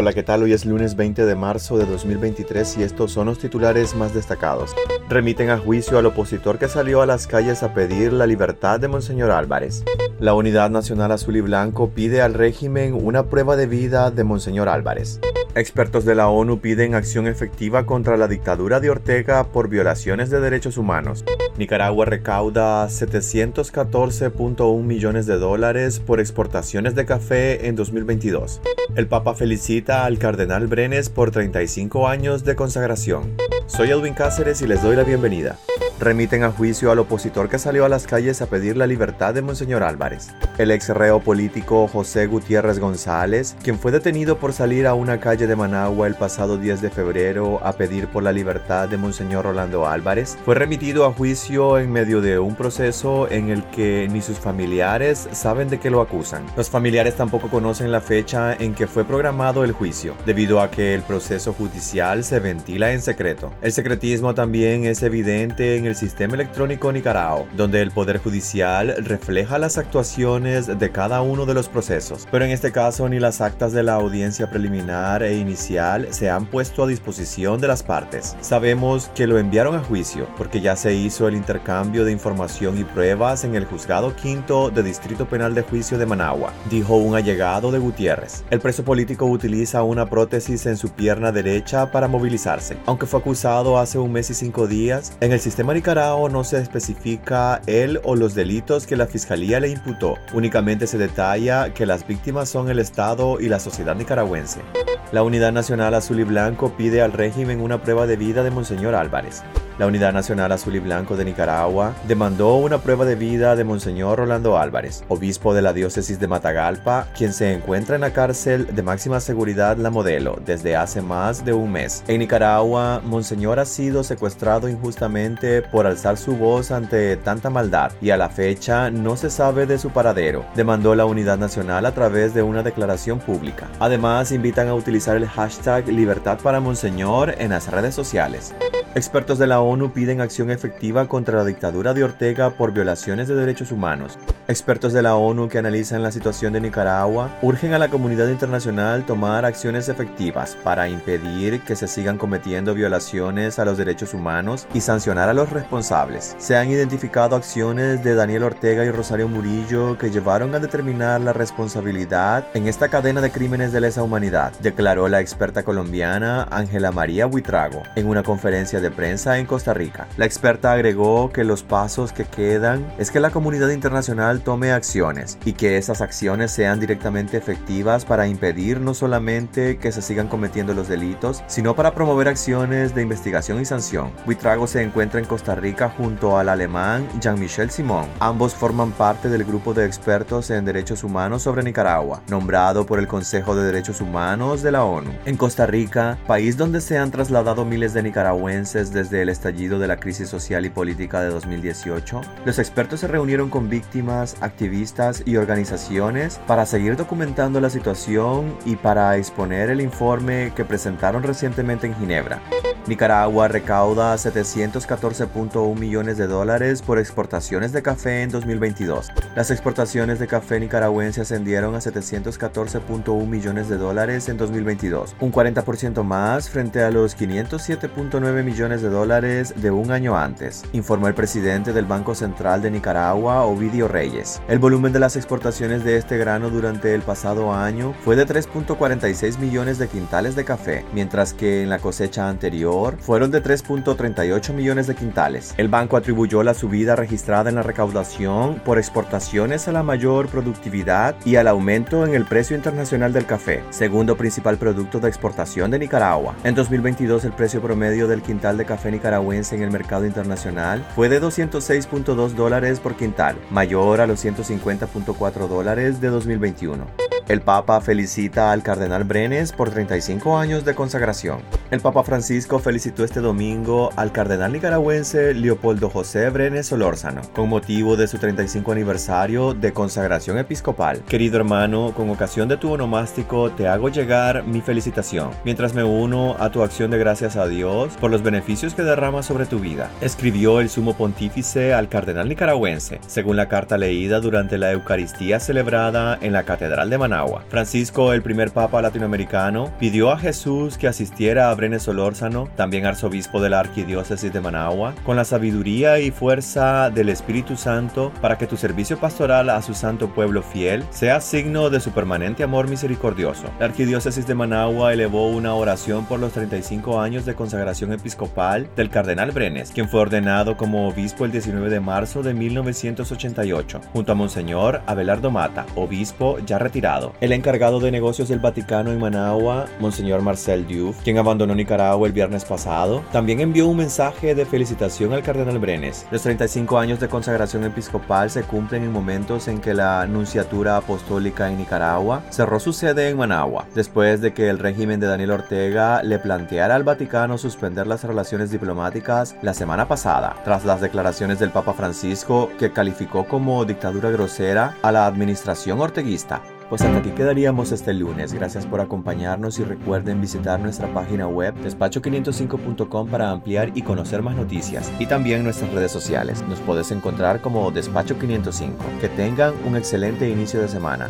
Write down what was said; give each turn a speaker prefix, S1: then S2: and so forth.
S1: Hola, ¿qué tal? Hoy es lunes 20 de marzo de 2023 y estos son los titulares más destacados. Remiten a juicio al opositor que salió a las calles a pedir la libertad de Monseñor Álvarez. La Unidad Nacional Azul y Blanco pide al régimen una prueba de vida de Monseñor Álvarez. Expertos de la ONU piden acción efectiva contra la dictadura de Ortega por violaciones de derechos humanos. Nicaragua recauda 714.1 millones de dólares por exportaciones de café en 2022. El Papa felicita al Cardenal Brenes por 35 años de consagración. Soy Edwin Cáceres y les doy la bienvenida remiten a juicio al opositor que salió a las calles a pedir la libertad de Monseñor Álvarez. El ex reo político José Gutiérrez González, quien fue detenido por salir a una calle de Managua el pasado 10 de febrero a pedir por la libertad de Monseñor Rolando Álvarez, fue remitido a juicio en medio de un proceso en el que ni sus familiares saben de qué lo acusan. Los familiares tampoco conocen la fecha en que fue programado el juicio, debido a que el proceso judicial se ventila en secreto. El secretismo también es evidente en el sistema electrónico Nicaragua, donde el Poder Judicial refleja las actuaciones de cada uno de los procesos. Pero en este caso ni las actas de la audiencia preliminar e inicial se han puesto a disposición de las partes. Sabemos que lo enviaron a juicio porque ya se hizo el intercambio de información y pruebas en el juzgado quinto de Distrito Penal de Juicio de Managua, dijo un allegado de Gutiérrez. El preso político utiliza una prótesis en su pierna derecha para movilizarse. Aunque fue acusado hace un mes y cinco días, en el sistema Nicaragua no se especifica él o los delitos que la fiscalía le imputó. Únicamente se detalla que las víctimas son el Estado y la sociedad nicaragüense. La Unidad Nacional Azul y Blanco pide al régimen una prueba de vida de Monseñor Álvarez. La Unidad Nacional Azul y Blanco de Nicaragua demandó una prueba de vida de Monseñor Rolando Álvarez, obispo de la diócesis de Matagalpa, quien se encuentra en la cárcel de máxima seguridad La Modelo desde hace más de un mes. En Nicaragua, Monseñor ha sido secuestrado injustamente por alzar su voz ante tanta maldad y a la fecha no se sabe de su paradero, demandó la Unidad Nacional a través de una declaración pública. Además, invitan a utilizar el hashtag Libertad para Monseñor en las redes sociales. Expertos de la ONU piden acción efectiva contra la dictadura de Ortega por violaciones de derechos humanos. Expertos de la ONU que analizan la situación de Nicaragua urgen a la comunidad internacional tomar acciones efectivas para impedir que se sigan cometiendo violaciones a los derechos humanos y sancionar a los responsables. Se han identificado acciones de Daniel Ortega y Rosario Murillo que llevaron a determinar la responsabilidad en esta cadena de crímenes de lesa humanidad, declaró la experta colombiana Ángela María Buitrago en una conferencia de prensa en Costa Rica. La experta agregó que los pasos que quedan es que la comunidad internacional tome acciones y que esas acciones sean directamente efectivas para impedir no solamente que se sigan cometiendo los delitos, sino para promover acciones de investigación y sanción. Buitrago se encuentra en Costa Rica junto al alemán Jean-Michel Simon. Ambos forman parte del grupo de expertos en derechos humanos sobre Nicaragua, nombrado por el Consejo de Derechos Humanos de la ONU. En Costa Rica, país donde se han trasladado miles de nicaragüenses desde el estallido de la crisis social y política de 2018, los expertos se reunieron con víctimas activistas y organizaciones para seguir documentando la situación y para exponer el informe que presentaron recientemente en Ginebra. Nicaragua recauda 714.1 millones de dólares por exportaciones de café en 2022. Las exportaciones de café nicaragüense ascendieron a 714.1 millones de dólares en 2022, un 40% más frente a los 507.9 millones de dólares de un año antes, informó el presidente del Banco Central de Nicaragua, Ovidio Reyes. El volumen de las exportaciones de este grano durante el pasado año fue de 3.46 millones de quintales de café, mientras que en la cosecha anterior fueron de 3.38 millones de quintales. El banco atribuyó la subida registrada en la recaudación por exportaciones a la mayor productividad y al aumento en el precio internacional del café, segundo principal producto de exportación de Nicaragua. En 2022 el precio promedio del quintal de café nicaragüense en el mercado internacional fue de 206.2 dólares por quintal, mayor a los 150.4 dólares de 2021. El Papa felicita al Cardenal Brenes por 35 años de consagración. El Papa Francisco felicitó este domingo al Cardenal nicaragüense Leopoldo José Brenes Solórzano con motivo de su 35 aniversario de consagración episcopal. Querido hermano, con ocasión de tu onomástico te hago llegar mi felicitación, mientras me uno a tu acción de gracias a Dios por los beneficios que derrama sobre tu vida. Escribió el sumo pontífice al Cardenal nicaragüense, según la carta leída durante la Eucaristía celebrada en la Catedral de Maná Francisco, el primer papa latinoamericano, pidió a Jesús que asistiera a Brenes Solórzano, también arzobispo de la arquidiócesis de Managua, con la sabiduría y fuerza del Espíritu Santo para que tu servicio pastoral a su santo pueblo fiel sea signo de su permanente amor misericordioso. La arquidiócesis de Managua elevó una oración por los 35 años de consagración episcopal del cardenal Brenes, quien fue ordenado como obispo el 19 de marzo de 1988, junto a Monseñor Abelardo Mata, obispo ya retirado. El encargado de negocios del Vaticano en Managua, Monseñor Marcel Diouf, quien abandonó Nicaragua el viernes pasado, también envió un mensaje de felicitación al cardenal Brenes. Los 35 años de consagración episcopal se cumplen en momentos en que la Nunciatura Apostólica en Nicaragua cerró su sede en Managua, después de que el régimen de Daniel Ortega le planteara al Vaticano suspender las relaciones diplomáticas la semana pasada, tras las declaraciones del Papa Francisco que calificó como dictadura grosera a la administración orteguista. Pues hasta aquí quedaríamos este lunes. Gracias por acompañarnos y recuerden visitar nuestra página web despacho505.com para ampliar y conocer más noticias y también nuestras redes sociales. Nos puedes encontrar como Despacho 505. Que tengan un excelente inicio de semana.